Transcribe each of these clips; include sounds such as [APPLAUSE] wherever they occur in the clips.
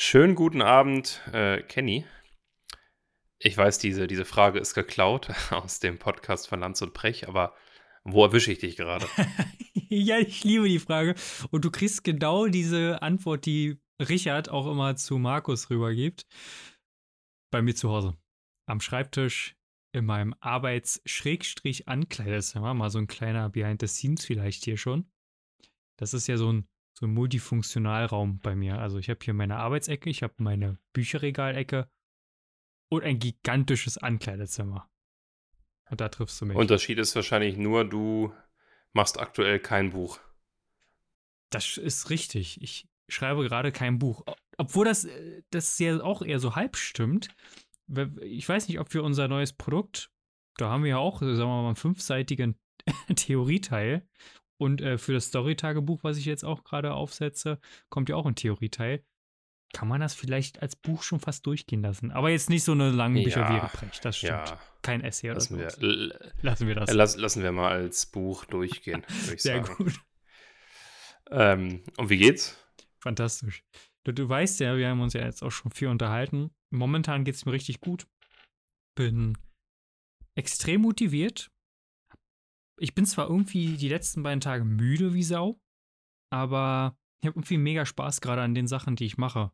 Schönen guten Abend, äh, Kenny. Ich weiß, diese, diese Frage ist geklaut [LAUGHS] aus dem Podcast von Lanz und Brech, aber wo erwische ich dich gerade? [LAUGHS] ja, ich liebe die Frage. Und du kriegst genau diese Antwort, die Richard auch immer zu Markus rübergibt. Bei mir zu Hause. Am Schreibtisch in meinem Arbeits-Ankleidezimmer. Mal so ein kleiner Behind the Scenes vielleicht hier schon. Das ist ja so ein, so ein Multifunktionalraum bei mir. Also ich habe hier meine Arbeitsecke, ich habe meine Bücherregalecke und ein gigantisches Ankleidezimmer. Und da triffst du mich. Unterschied ist wahrscheinlich nur, du machst aktuell kein Buch. Das ist richtig. Ich schreibe gerade kein Buch. Obwohl das, äh, das ja auch eher so halb stimmt. Ich weiß nicht, ob wir unser neues Produkt, da haben wir ja auch, sagen wir mal, einen fünfseitigen [LAUGHS] Theorieteil. Und äh, für das Story-Tagebuch, was ich jetzt auch gerade aufsetze, kommt ja auch ein Theorieteil kann man das vielleicht als Buch schon fast durchgehen lassen. Aber jetzt nicht so eine lange Bücher ja, wie Reprecht, das stimmt. Ja. Kein Essay oder lassen so. Wir, lassen wir das. Lass, lassen wir mal als Buch durchgehen, [LAUGHS] würde ich Sehr sagen. gut. Ähm, und wie geht's? Fantastisch. Du, du weißt ja, wir haben uns ja jetzt auch schon viel unterhalten. Momentan geht's mir richtig gut. Bin extrem motiviert. Ich bin zwar irgendwie die letzten beiden Tage müde wie Sau, aber ich habe irgendwie mega Spaß gerade an den Sachen, die ich mache.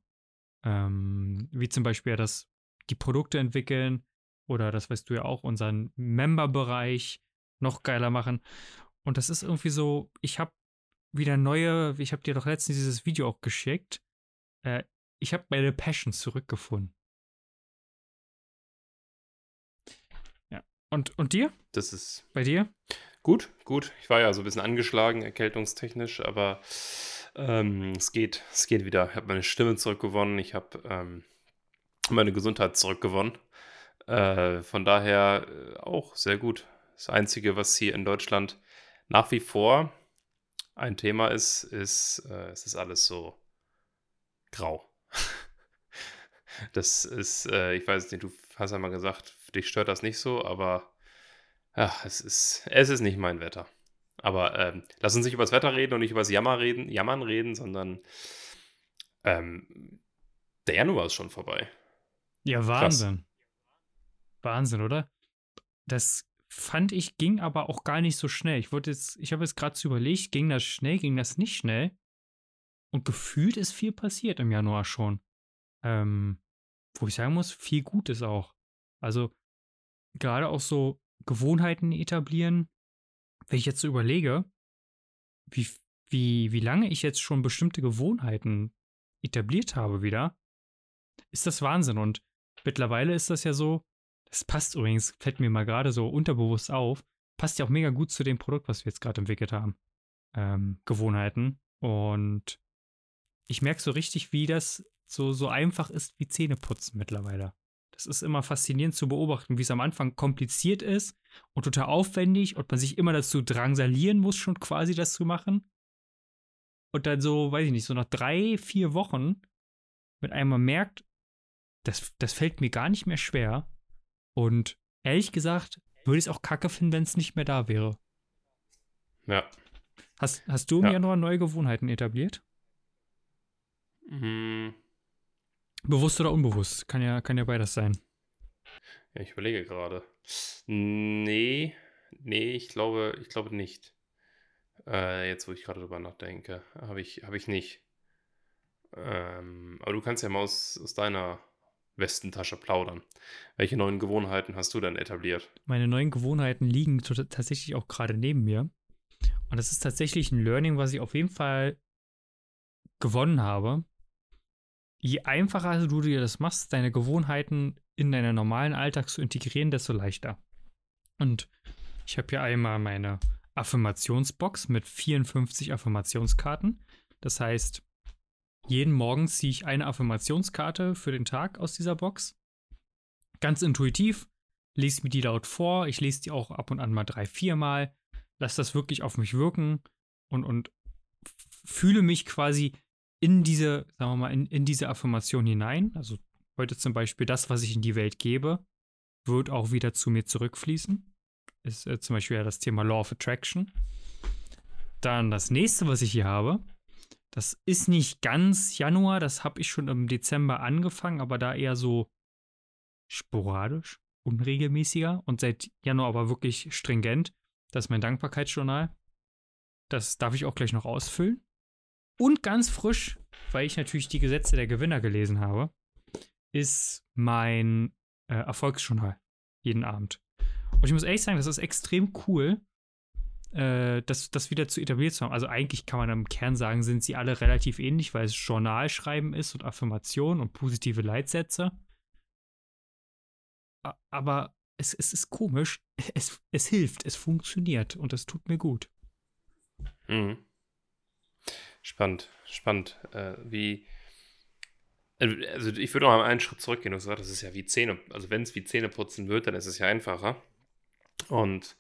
Ähm, wie zum Beispiel das, die Produkte entwickeln oder das weißt du ja auch, unseren Member-Bereich noch geiler machen. Und das ist irgendwie so, ich habe wieder neue, ich habe dir doch letztens dieses Video auch geschickt. Äh, ich habe meine Passion zurückgefunden. Ja. Und, und dir? Das ist. Bei dir? Gut, gut. Ich war ja so ein bisschen angeschlagen, erkältungstechnisch, aber ähm, es geht, es geht wieder. Ich habe meine Stimme zurückgewonnen, ich habe ähm, meine Gesundheit zurückgewonnen. Äh, von daher äh, auch sehr gut. Das Einzige, was hier in Deutschland nach wie vor ein Thema ist, ist, äh, es ist alles so grau. [LAUGHS] das ist, äh, ich weiß nicht, du hast ja mal gesagt, dich stört das nicht so, aber ja, es ist, es ist nicht mein Wetter. Aber ähm, lass uns nicht über das Wetter reden und nicht über das Jammer reden, Jammern reden, sondern ähm, der Januar ist schon vorbei. Ja, Wahnsinn. Krass. Wahnsinn, oder? Das fand ich, ging aber auch gar nicht so schnell. Ich wollte jetzt, ich habe jetzt gerade zu überlegt, ging das schnell, ging das nicht schnell? Und gefühlt ist viel passiert im Januar schon. Ähm, wo ich sagen muss, viel Gutes auch. Also gerade auch so Gewohnheiten etablieren, wenn ich jetzt so überlege, wie, wie, wie lange ich jetzt schon bestimmte Gewohnheiten etabliert habe wieder, ist das Wahnsinn. Und mittlerweile ist das ja so, das passt übrigens, fällt mir mal gerade so unterbewusst auf, passt ja auch mega gut zu dem Produkt, was wir jetzt gerade entwickelt haben. Ähm, Gewohnheiten. Und ich merke so richtig, wie das so, so einfach ist wie Zähneputzen mittlerweile. Das ist immer faszinierend zu beobachten, wie es am Anfang kompliziert ist und total aufwendig und man sich immer dazu drangsalieren muss, schon quasi das zu machen. Und dann so, weiß ich nicht, so nach drei, vier Wochen mit einmal merkt, das, das fällt mir gar nicht mehr schwer. Und ehrlich gesagt, würde ich es auch kacke finden, wenn es nicht mehr da wäre. Ja. Hast, hast du im ja. Januar neue Gewohnheiten etabliert? Mhm. Bewusst oder unbewusst? Kann ja, kann ja beides sein. Ja, ich überlege gerade. Nee, nee, ich glaube, ich glaube nicht. Äh, jetzt, wo ich gerade drüber nachdenke, habe ich, hab ich nicht. Ähm, aber du kannst ja mal aus, aus deiner Westentasche plaudern. Welche neuen Gewohnheiten hast du denn etabliert? Meine neuen Gewohnheiten liegen tatsächlich auch gerade neben mir. Und das ist tatsächlich ein Learning, was ich auf jeden Fall gewonnen habe je einfacher du dir das machst, deine Gewohnheiten in deinen normalen Alltag zu integrieren, desto leichter. Und ich habe hier einmal meine Affirmationsbox mit 54 Affirmationskarten. Das heißt, jeden Morgen ziehe ich eine Affirmationskarte für den Tag aus dieser Box. Ganz intuitiv, lese mir die laut vor. Ich lese die auch ab und an mal drei, vier Mal. Lass das wirklich auf mich wirken und, und fühle mich quasi in diese, sagen wir mal, in, in diese Affirmation hinein. Also heute zum Beispiel das, was ich in die Welt gebe, wird auch wieder zu mir zurückfließen. Ist äh, zum Beispiel ja das Thema Law of Attraction. Dann das nächste, was ich hier habe, Das ist nicht ganz Januar, das habe ich schon im Dezember angefangen, aber da eher so sporadisch, unregelmäßiger und seit Januar aber wirklich stringent. Das ist mein Dankbarkeitsjournal. Das darf ich auch gleich noch ausfüllen. Und ganz frisch, weil ich natürlich die Gesetze der Gewinner gelesen habe, ist mein äh, Erfolgsjournal jeden Abend. Und ich muss ehrlich sagen, das ist extrem cool, äh, das, das wieder zu etabliert zu haben. Also eigentlich kann man im Kern sagen, sind sie alle relativ ähnlich, weil es Journalschreiben ist und Affirmation und positive Leitsätze. Aber es, es ist komisch. [LAUGHS] Es, es hilft, es funktioniert und es tut mir gut. Mhm. Spannend, spannend. Äh, wie, also ich würde noch mal einen Schritt zurückgehen und sagen, das ist ja wie Zähne, also wenn es wie Zähne putzen wird, dann ist es ja einfacher. Und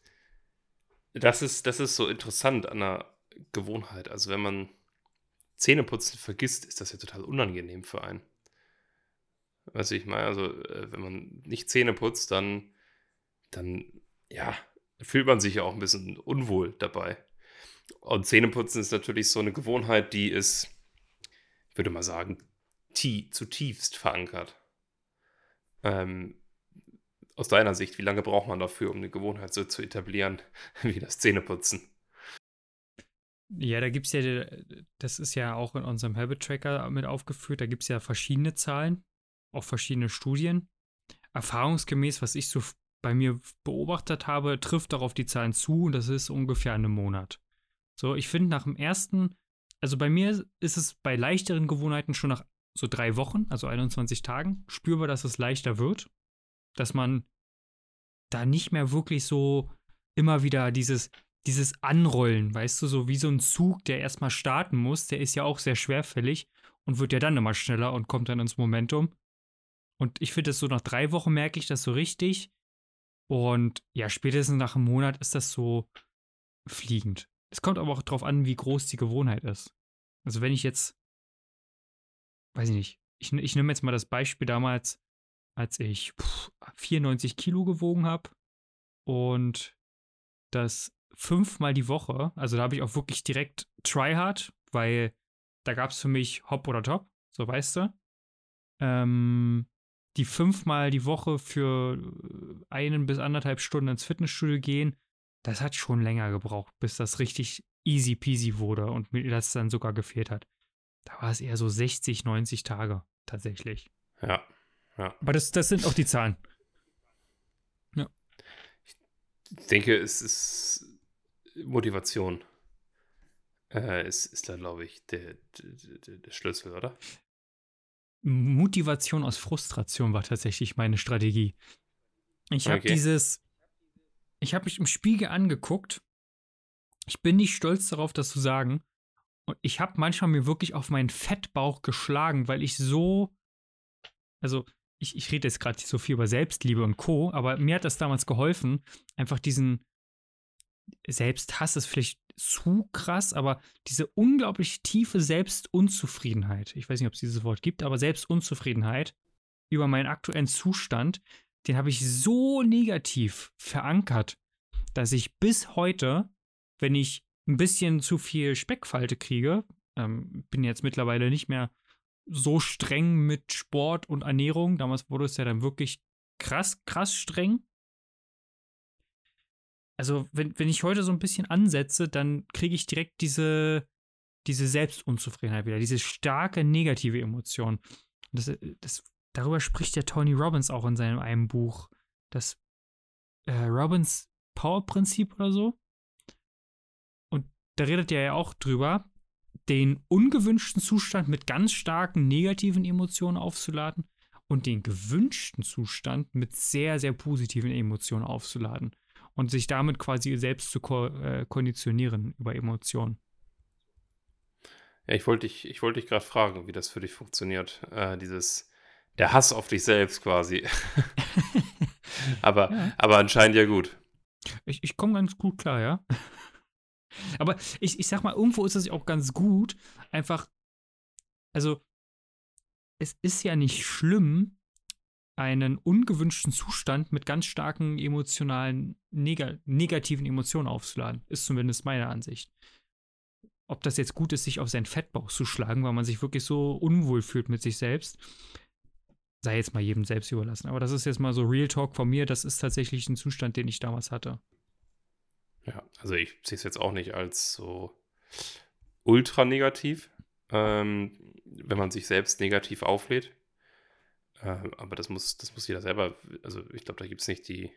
das ist, das ist so interessant an der Gewohnheit. Also wenn man Zähneputzen vergisst, ist das ja total unangenehm für einen. Weißt du, ich meine, also äh, wenn man nicht Zähne putzt, dann, dann, ja, fühlt man sich ja auch ein bisschen unwohl dabei. Und Zähneputzen ist natürlich so eine Gewohnheit, die ist, würde mal sagen, tie zutiefst verankert. Ähm, aus deiner Sicht, wie lange braucht man dafür, um eine Gewohnheit so zu etablieren [LAUGHS] wie das Zähneputzen? Ja, da gibt es ja, das ist ja auch in unserem Habit Tracker mit aufgeführt, da gibt es ja verschiedene Zahlen, auch verschiedene Studien. Erfahrungsgemäß, was ich so bei mir beobachtet habe, trifft darauf die Zahlen zu und das ist ungefähr einen Monat. So, ich finde nach dem ersten, also bei mir ist es bei leichteren Gewohnheiten schon nach so drei Wochen, also 21 Tagen, spürbar, dass es leichter wird dass man da nicht mehr wirklich so immer wieder dieses, dieses Anrollen, weißt du, so wie so ein Zug, der erstmal starten muss, der ist ja auch sehr schwerfällig und wird ja dann immer schneller und kommt dann ins Momentum. Und ich finde das so nach drei Wochen merke ich das so richtig. Und ja, spätestens nach einem Monat ist das so fliegend. Es kommt aber auch darauf an, wie groß die Gewohnheit ist. Also wenn ich jetzt, weiß ich nicht, ich, ich nehme jetzt mal das Beispiel damals, als ich 94 Kilo gewogen habe und das fünfmal die Woche. Also da habe ich auch wirklich direkt Tryhard, weil da gab es für mich Hop oder Top, so weißt du. Ähm, die fünfmal die Woche für einen bis anderthalb Stunden ins Fitnessstudio gehen, das hat schon länger gebraucht, bis das richtig easy peasy wurde und mir das dann sogar gefehlt hat. Da war es eher so 60, 90 Tage tatsächlich. Ja, ja. Aber das, das sind auch die Zahlen. Ja. Ich denke, es ist Motivation. Äh, ist, ist da, glaube ich, der, der, der Schlüssel, oder? Motivation aus Frustration war tatsächlich meine Strategie. Ich habe okay. dieses, ich habe mich im Spiegel angeguckt. Ich bin nicht stolz darauf, das zu sagen. Und ich habe manchmal mir wirklich auf meinen Fettbauch geschlagen, weil ich so, also ich, ich rede jetzt gerade so viel über Selbstliebe und Co., aber mir hat das damals geholfen, einfach diesen Selbsthass ist vielleicht zu krass, aber diese unglaublich tiefe Selbstunzufriedenheit, ich weiß nicht, ob es dieses Wort gibt, aber Selbstunzufriedenheit über meinen aktuellen Zustand, den habe ich so negativ verankert, dass ich bis heute, wenn ich ein bisschen zu viel Speckfalte kriege, ähm, bin jetzt mittlerweile nicht mehr so streng mit Sport und Ernährung. Damals wurde es ja dann wirklich krass, krass streng. Also, wenn, wenn ich heute so ein bisschen ansetze, dann kriege ich direkt diese, diese Selbstunzufriedenheit wieder, diese starke negative Emotion. Das, das, darüber spricht der Tony Robbins auch in seinem einem Buch. Das äh, Robbins Power-Prinzip oder so. Und da redet er ja auch drüber, den ungewünschten Zustand mit ganz starken negativen Emotionen aufzuladen und den gewünschten Zustand mit sehr, sehr positiven Emotionen aufzuladen und sich damit quasi selbst zu ko äh, konditionieren über Emotionen. Ja, ich wollte dich, ich wollte dich gerade fragen, wie das für dich funktioniert. Äh, dieses, der Hass auf dich selbst quasi. [LAUGHS] aber, ja. aber anscheinend ja gut. Ich, ich komme ganz gut klar, ja. [LAUGHS] Aber ich, ich sag mal, irgendwo ist es auch ganz gut, einfach, also, es ist ja nicht schlimm, einen ungewünschten Zustand mit ganz starken emotionalen, neg negativen Emotionen aufzuladen. Ist zumindest meine Ansicht. ob das jetzt gut ist, sich auf seinen Fettbauch zu schlagen, weil man sich wirklich so unwohl fühlt mit sich selbst. Sei jetzt mal jedem selbst überlassen. Aber das ist jetzt mal so Real Talk von mir. Das ist tatsächlich ein Zustand, den ich damals hatte. Ja, also ich sehe es jetzt auch nicht als so ultra negativ, ähm, wenn man sich selbst negativ auflädt. Äh, aber das muss, das muss jeder selber, also ich glaube, da gibt es nicht die.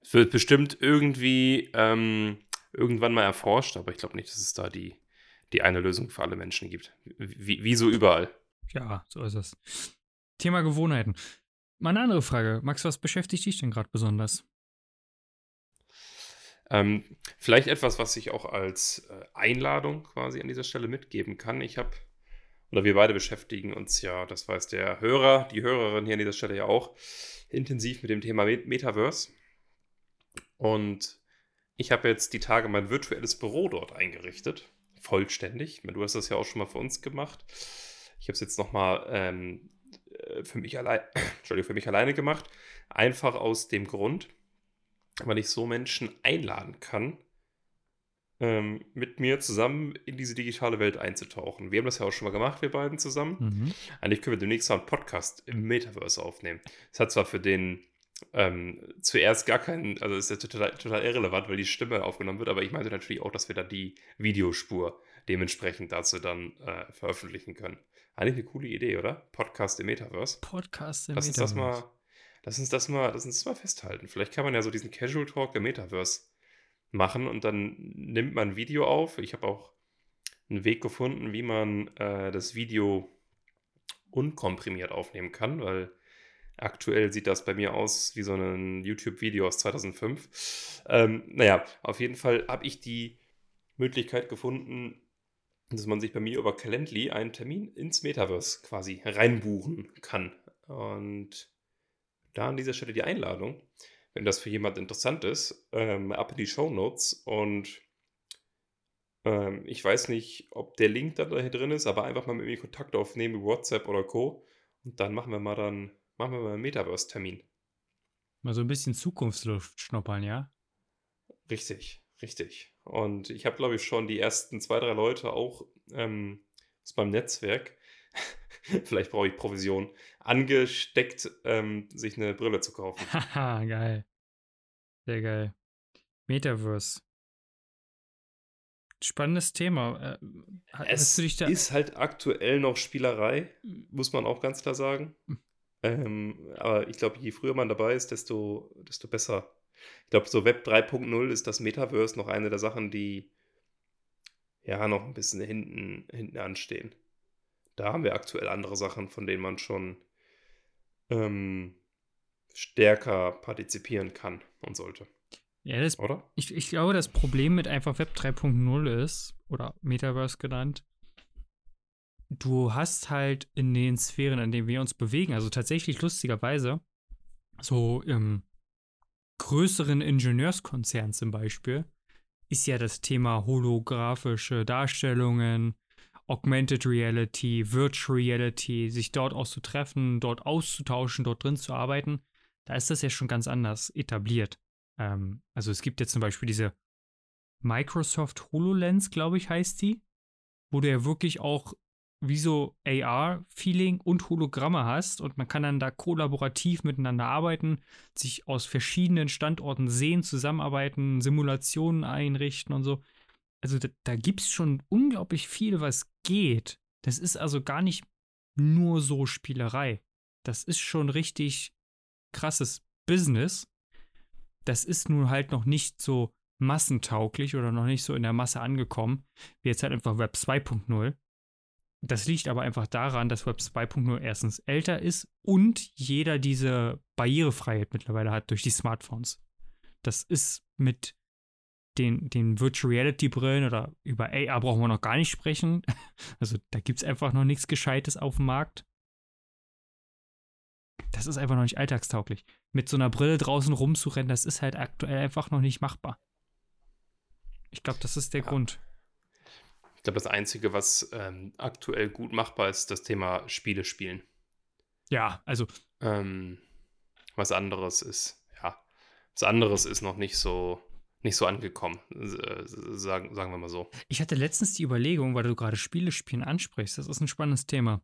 Es wird bestimmt irgendwie ähm, irgendwann mal erforscht, aber ich glaube nicht, dass es da die, die eine Lösung für alle Menschen gibt. Wie, wie so überall. Ja, so ist es. Thema Gewohnheiten. Mal eine andere Frage. Max, was beschäftigt dich denn gerade besonders? Ähm, vielleicht etwas, was ich auch als äh, Einladung quasi an dieser Stelle mitgeben kann. Ich habe, oder wir beide beschäftigen uns ja, das weiß der Hörer, die Hörerin hier an dieser Stelle ja auch, intensiv mit dem Thema Metaverse. Und ich habe jetzt die Tage mein virtuelles Büro dort eingerichtet. Vollständig. Du hast das ja auch schon mal für uns gemacht. Ich habe es jetzt nochmal ähm, äh, für mich allein, [COUGHS] Entschuldigung, für mich alleine gemacht. Einfach aus dem Grund, weil ich so Menschen einladen kann, ähm, mit mir zusammen in diese digitale Welt einzutauchen. Wir haben das ja auch schon mal gemacht, wir beiden zusammen. Mhm. Eigentlich können wir demnächst mal einen Podcast im Metaverse aufnehmen. Es hat zwar für den ähm, zuerst gar keinen, also ist ja total, total irrelevant, weil die Stimme aufgenommen wird, aber ich meinte natürlich auch, dass wir da die Videospur dementsprechend dazu dann äh, veröffentlichen können. Eigentlich eine coole Idee, oder? Podcast im Metaverse. Podcast im lass Metaverse. Uns das mal, lass uns das mal, lass uns das mal festhalten. Vielleicht kann man ja so diesen Casual Talk der Metaverse machen und dann nimmt man ein Video auf. Ich habe auch einen Weg gefunden, wie man äh, das Video unkomprimiert aufnehmen kann, weil Aktuell sieht das bei mir aus wie so ein YouTube-Video aus 2005. Ähm, naja, auf jeden Fall habe ich die Möglichkeit gefunden, dass man sich bei mir über Calendly einen Termin ins Metaverse quasi reinbuchen kann. Und da an dieser Stelle die Einladung, wenn das für jemand interessant ist, ähm, ab in die Show Notes und ähm, ich weiß nicht, ob der Link da drin ist, aber einfach mal mit mir Kontakt aufnehmen, WhatsApp oder Co. Und dann machen wir mal dann Machen wir mal einen Metaverse-Termin. Mal so ein bisschen Zukunftsluft schnuppern, ja? Richtig, richtig. Und ich habe, glaube ich, schon die ersten zwei, drei Leute auch ähm, aus meinem Netzwerk, [LAUGHS] vielleicht brauche ich Provision, angesteckt, ähm, sich eine Brille zu kaufen. [LAUGHS] Haha, geil. Sehr geil. Metaverse. Spannendes Thema. Äh, es ist halt aktuell noch Spielerei, muss man auch ganz klar sagen. Hm. Ähm, aber ich glaube, je früher man dabei ist, desto, desto besser. Ich glaube, so Web 3.0 ist das Metaverse noch eine der Sachen, die ja noch ein bisschen hinten, hinten anstehen. Da haben wir aktuell andere Sachen, von denen man schon ähm, stärker partizipieren kann und sollte. Ja, das, oder? Ich, ich glaube, das Problem mit einfach Web 3.0 ist, oder Metaverse genannt, du hast halt in den Sphären, in denen wir uns bewegen, also tatsächlich lustigerweise, so im größeren Ingenieurskonzern zum Beispiel, ist ja das Thema holographische Darstellungen, Augmented Reality, Virtual Reality, sich dort auszutreffen, dort auszutauschen, dort drin zu arbeiten, da ist das ja schon ganz anders etabliert. Ähm, also es gibt jetzt zum Beispiel diese Microsoft HoloLens, glaube ich, heißt die, wo du ja wirklich auch wie so AR-Feeling und Hologramme hast und man kann dann da kollaborativ miteinander arbeiten, sich aus verschiedenen Standorten sehen, zusammenarbeiten, Simulationen einrichten und so. Also da, da gibt es schon unglaublich viel, was geht. Das ist also gar nicht nur so Spielerei. Das ist schon richtig krasses Business. Das ist nun halt noch nicht so massentauglich oder noch nicht so in der Masse angekommen, wie jetzt halt einfach Web 2.0 das liegt aber einfach daran, dass Web 2.0 erstens älter ist und jeder diese Barrierefreiheit mittlerweile hat durch die Smartphones. Das ist mit den, den Virtual Reality Brillen oder über AR brauchen wir noch gar nicht sprechen. [LAUGHS] Also da gibt es einfach noch nichts Gescheites auf dem Markt. Das ist einfach noch nicht alltagstauglich. Mit so einer Brille draußen rumzurennen, das ist halt aktuell einfach noch nicht machbar. Ich glaube, das ist der ja. Grund. Ich glaube, das Einzige, was ähm, aktuell gut machbar ist, das Thema Spiele spielen. Ja, also. Ähm, was anderes ist, ja. Was anderes ist noch nicht so, nicht so angekommen, äh, sagen, sagen wir mal so. Ich hatte letztens die Überlegung, weil du gerade Spiele spielen ansprichst, das ist ein spannendes Thema.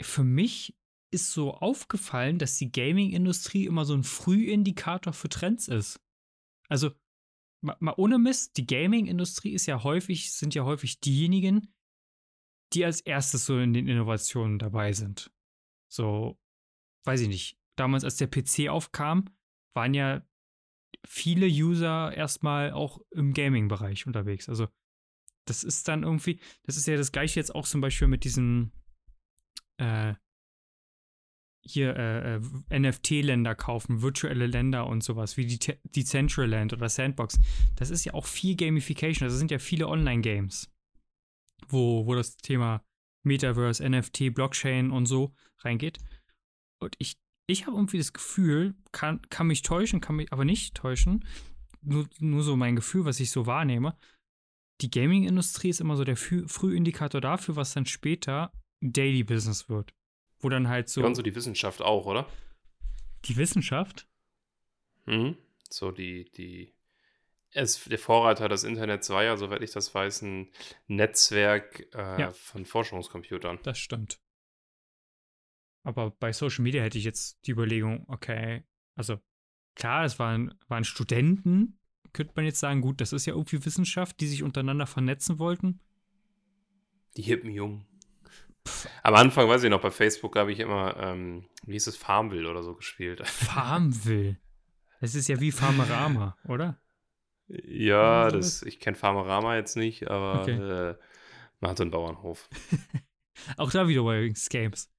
Für mich ist so aufgefallen, dass die Gaming-Industrie immer so ein Frühindikator für Trends ist. Also, mal, mal ohne Mist, die Gaming-Industrie ist ja häufig, sind ja häufig diejenigen, die als erstes so in den Innovationen dabei sind. So, weiß ich nicht. Damals, als der PC aufkam, waren ja viele User erstmal auch im Gaming-Bereich unterwegs. Also, das ist dann irgendwie, das ist ja das gleiche jetzt auch zum Beispiel mit diesen, äh, hier äh, äh NFT-Länder kaufen, virtuelle Länder und sowas, wie die Decentraland oder Sandbox. Das ist ja auch viel Gamification. Das sind ja viele Online-Games, wo, wo das Thema Metaverse, NFT, Blockchain und so reingeht. Und ich, ich habe irgendwie das Gefühl, kann, kann mich täuschen, kann mich aber nicht täuschen. Nur, nur so mein Gefühl, was ich so wahrnehme. Die Gaming-Industrie ist immer so der Frühindikator dafür, was dann später Daily Business wird. Wo dann halt so. Ja, und so die Wissenschaft auch, oder? Die Wissenschaft? Mhm. So die, die. Es, der Vorreiter des Internets war ja, soweit ich das weiß, ein Netzwerk äh, ja. von Forschungscomputern. Das stimmt. Aber bei Social Media hätte ich jetzt die Überlegung, okay, also klar, es waren, waren Studenten, könnte man jetzt sagen, gut, das ist ja irgendwie Wissenschaft, die sich untereinander vernetzen wollten. Die hippen Jungen. Am Anfang, weiß ich noch, bei Facebook habe ich immer, ähm, wie hieß es, Farmville oder so gespielt. [LAUGHS] Farmville? Das ist ja wie Farmerama, oder? Ja, das, ich kenne Farmerama jetzt nicht, aber okay. äh, man hat so einen Bauernhof. [LAUGHS] Auch da wieder bei Games.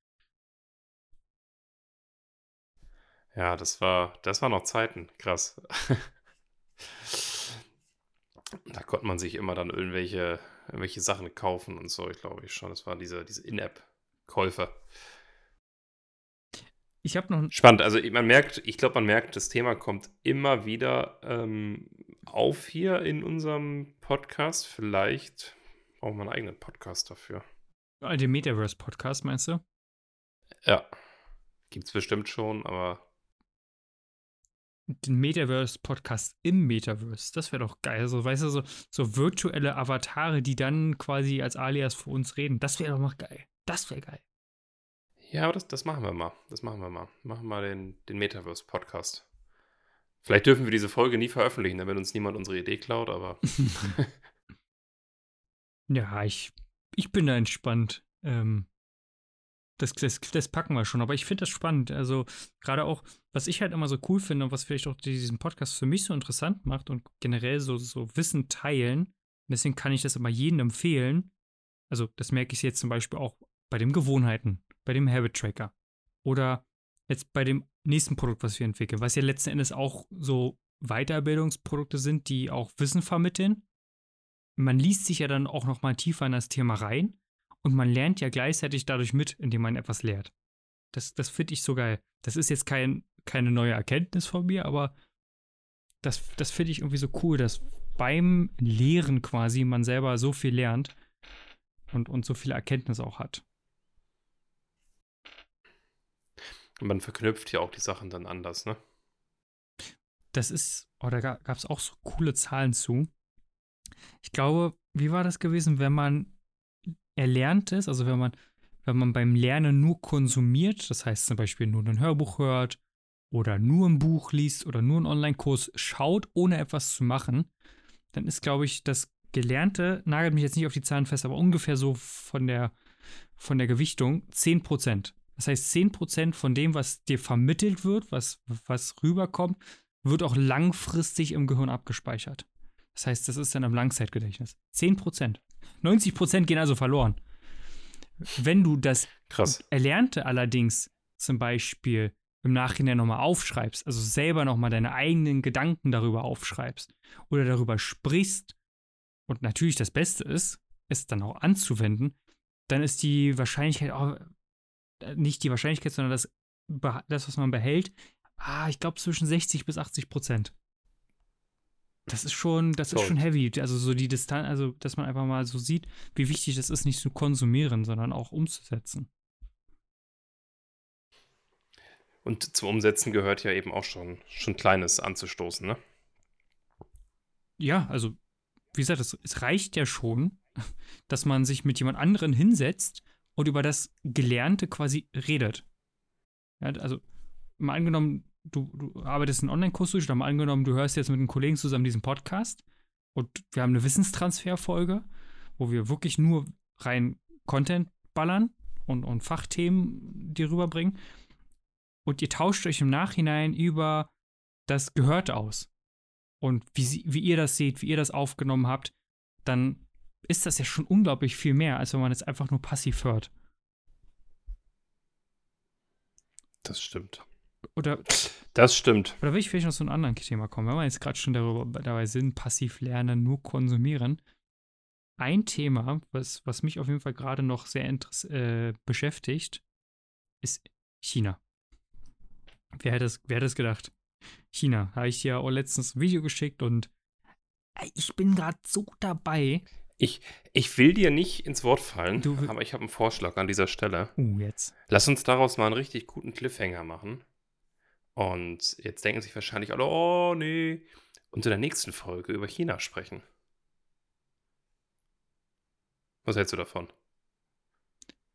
Ja, das war, das war noch Zeiten, krass. [LAUGHS] da konnte man sich immer dann irgendwelche irgendwelche Sachen kaufen und so, ich glaube ich schon. Das war diese, diese In-App-Käufe. Ich habe noch. Spannend. Also man merkt, ich glaube, man merkt, das Thema kommt immer wieder ähm, auf hier in unserem Podcast. Vielleicht brauchen wir einen eigenen Podcast dafür. Den Metaverse-Podcast, meinst du? Ja. Gibt es bestimmt schon, aber den Metaverse-Podcast im Metaverse. Das wäre doch geil. So, weißt du, so, so virtuelle Avatare, die dann quasi als Alias für uns reden. Das wäre doch noch geil. Das wäre geil. Ja, aber das, das machen wir mal. Das machen wir mal. Machen wir mal den, den Metaverse-Podcast. Vielleicht dürfen wir diese Folge nie veröffentlichen, damit uns niemand unsere Idee klaut, aber. [LAUGHS] [LAUGHS] ja, ich, ich bin da entspannt. Ähm, das, das, das packen wir schon. Aber ich finde das spannend. Also, gerade auch, was ich halt immer so cool finde und was vielleicht auch diesen Podcast für mich so interessant macht und generell so, so Wissen teilen. Deswegen kann ich das immer jedem empfehlen. Also, das merke ich jetzt zum Beispiel auch bei den Gewohnheiten, bei dem Habit Tracker. Oder jetzt bei dem nächsten Produkt, was wir entwickeln, was ja letzten Endes auch so Weiterbildungsprodukte sind, die auch Wissen vermitteln. Man liest sich ja dann auch noch mal tiefer in das Thema rein und man lernt ja gleichzeitig dadurch mit, indem man etwas lehrt. Das, das finde ich so geil. Das ist jetzt kein, keine neue Erkenntnis von mir, aber das, das finde ich irgendwie so cool, dass beim Lehren quasi man selber so viel lernt und, und so viele Erkenntnisse auch hat. Und man verknüpft ja auch die Sachen dann anders, ne? Das ist, oh, da gab es auch so coole Zahlen zu. Ich glaube, wie war das gewesen, wenn man Erlerntes, also wenn man, wenn man beim Lernen nur konsumiert, das heißt zum Beispiel nur ein Hörbuch hört oder nur ein Buch liest oder nur einen Online-Kurs schaut, ohne etwas zu machen, dann ist, glaube ich, das Gelernte, nagelt mich jetzt nicht auf die Zahlen fest, aber ungefähr so von der, von der Gewichtung 10%. Das heißt, 10% von dem, was dir vermittelt wird, was, was rüberkommt, wird auch langfristig im Gehirn abgespeichert. Das heißt, das ist dann im Langzeitgedächtnis. 10%. 90 Prozent gehen also verloren. Wenn du das Krass. Erlernte allerdings zum Beispiel im Nachhinein nochmal aufschreibst, also selber nochmal deine eigenen Gedanken darüber aufschreibst oder darüber sprichst und natürlich das Beste ist, es dann auch anzuwenden, dann ist die Wahrscheinlichkeit äh, nicht die Wahrscheinlichkeit, sondern das, das was man behält, ah, ich glaube zwischen 60 bis 80 Prozent. Das ist schon, das ist schon heavy. Also so die Distanz, also dass man einfach mal so sieht, wie wichtig es ist, nicht zu konsumieren, sondern auch umzusetzen. Und zum Umsetzen gehört ja eben auch schon, schon Kleines anzustoßen, ne? ja, also, wie gesagt, es, es reicht ja schon, [LAUGHS] dass man sich mit jemand anderen hinsetzt und über das Gelernte quasi redet. Ja, also, mal angenommen, du, du arbeitest einen Online-Kurs durch, oder angenommen, du hörst jetzt mit einem Kollegen zusammen diesen Podcast und wir haben eine Wissenstransferfolge, wo wir wirklich nur rein Content ballern und, und Fachthemen dir rüberbringen. Und ihr tauscht euch im Nachhinein über das Gehörte aus. Und wie, wie ihr das seht, wie ihr das aufgenommen habt, dann ist das ja schon unglaublich viel mehr, als wenn man es einfach nur passiv hört. Das stimmt. Oder, das stimmt. Oder will ich vielleicht noch zu einem anderen Thema kommen, wenn wir jetzt gerade schon darüber, dabei sind, passiv lernen, nur konsumieren. Ein Thema, was, was mich auf jeden Fall gerade noch sehr äh, beschäftigt, ist China. Wer hätte es, wer hätte es gedacht? China. Habe ich dir auch letztens ein Video geschickt und ich bin gerade so dabei. Ich, ich will dir nicht ins Wort fallen, du, aber ich habe einen Vorschlag an dieser Stelle. Uh, jetzt. Lass uns daraus mal einen richtig guten Cliffhanger machen. Und jetzt denken sich wahrscheinlich alle, oh nee, und in der nächsten Folge über China sprechen. Was hältst du davon?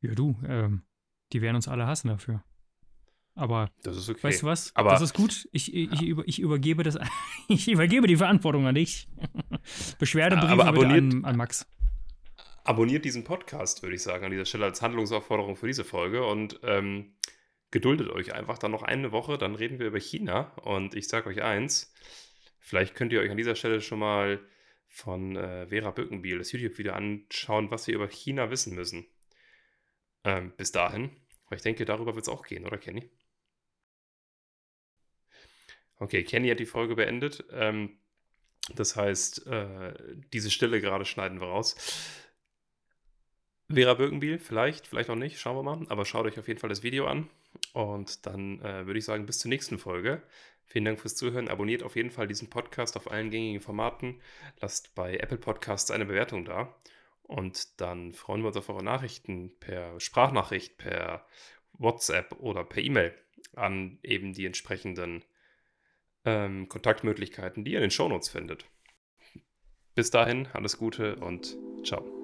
Ja, du, ähm, die werden uns alle hassen dafür. Aber das ist okay. weißt du was? Aber das ist gut. Ich, ich, ja. ich übergebe das. [LAUGHS] ich übergebe die Verantwortung an dich. [LAUGHS] Beschwerdebriefe an, an Max. Abonniert diesen Podcast, würde ich sagen, an dieser Stelle als Handlungsaufforderung für diese Folge und ähm, geduldet euch einfach dann noch eine Woche, dann reden wir über China und ich sage euch eins, vielleicht könnt ihr euch an dieser Stelle schon mal von äh, Vera Bückenbiel das YouTube-Video anschauen, was wir über China wissen müssen. Ähm, bis dahin, weil ich denke, darüber wird es auch gehen, oder Kenny? Okay, Kenny hat die Folge beendet. Ähm, das heißt, äh, diese Stille gerade schneiden wir raus. Vera Birkenbiel, vielleicht, vielleicht auch nicht, schauen wir mal. Aber schaut euch auf jeden Fall das Video an. Und dann äh, würde ich sagen, bis zur nächsten Folge. Vielen Dank fürs Zuhören. Abonniert auf jeden Fall diesen Podcast auf allen gängigen Formaten. Lasst bei Apple Podcasts eine Bewertung da. Und dann freuen wir uns auf eure Nachrichten per Sprachnachricht, per WhatsApp oder per E-Mail an eben die entsprechenden ähm, Kontaktmöglichkeiten, die ihr in den Shownotes findet. Bis dahin, alles Gute und ciao.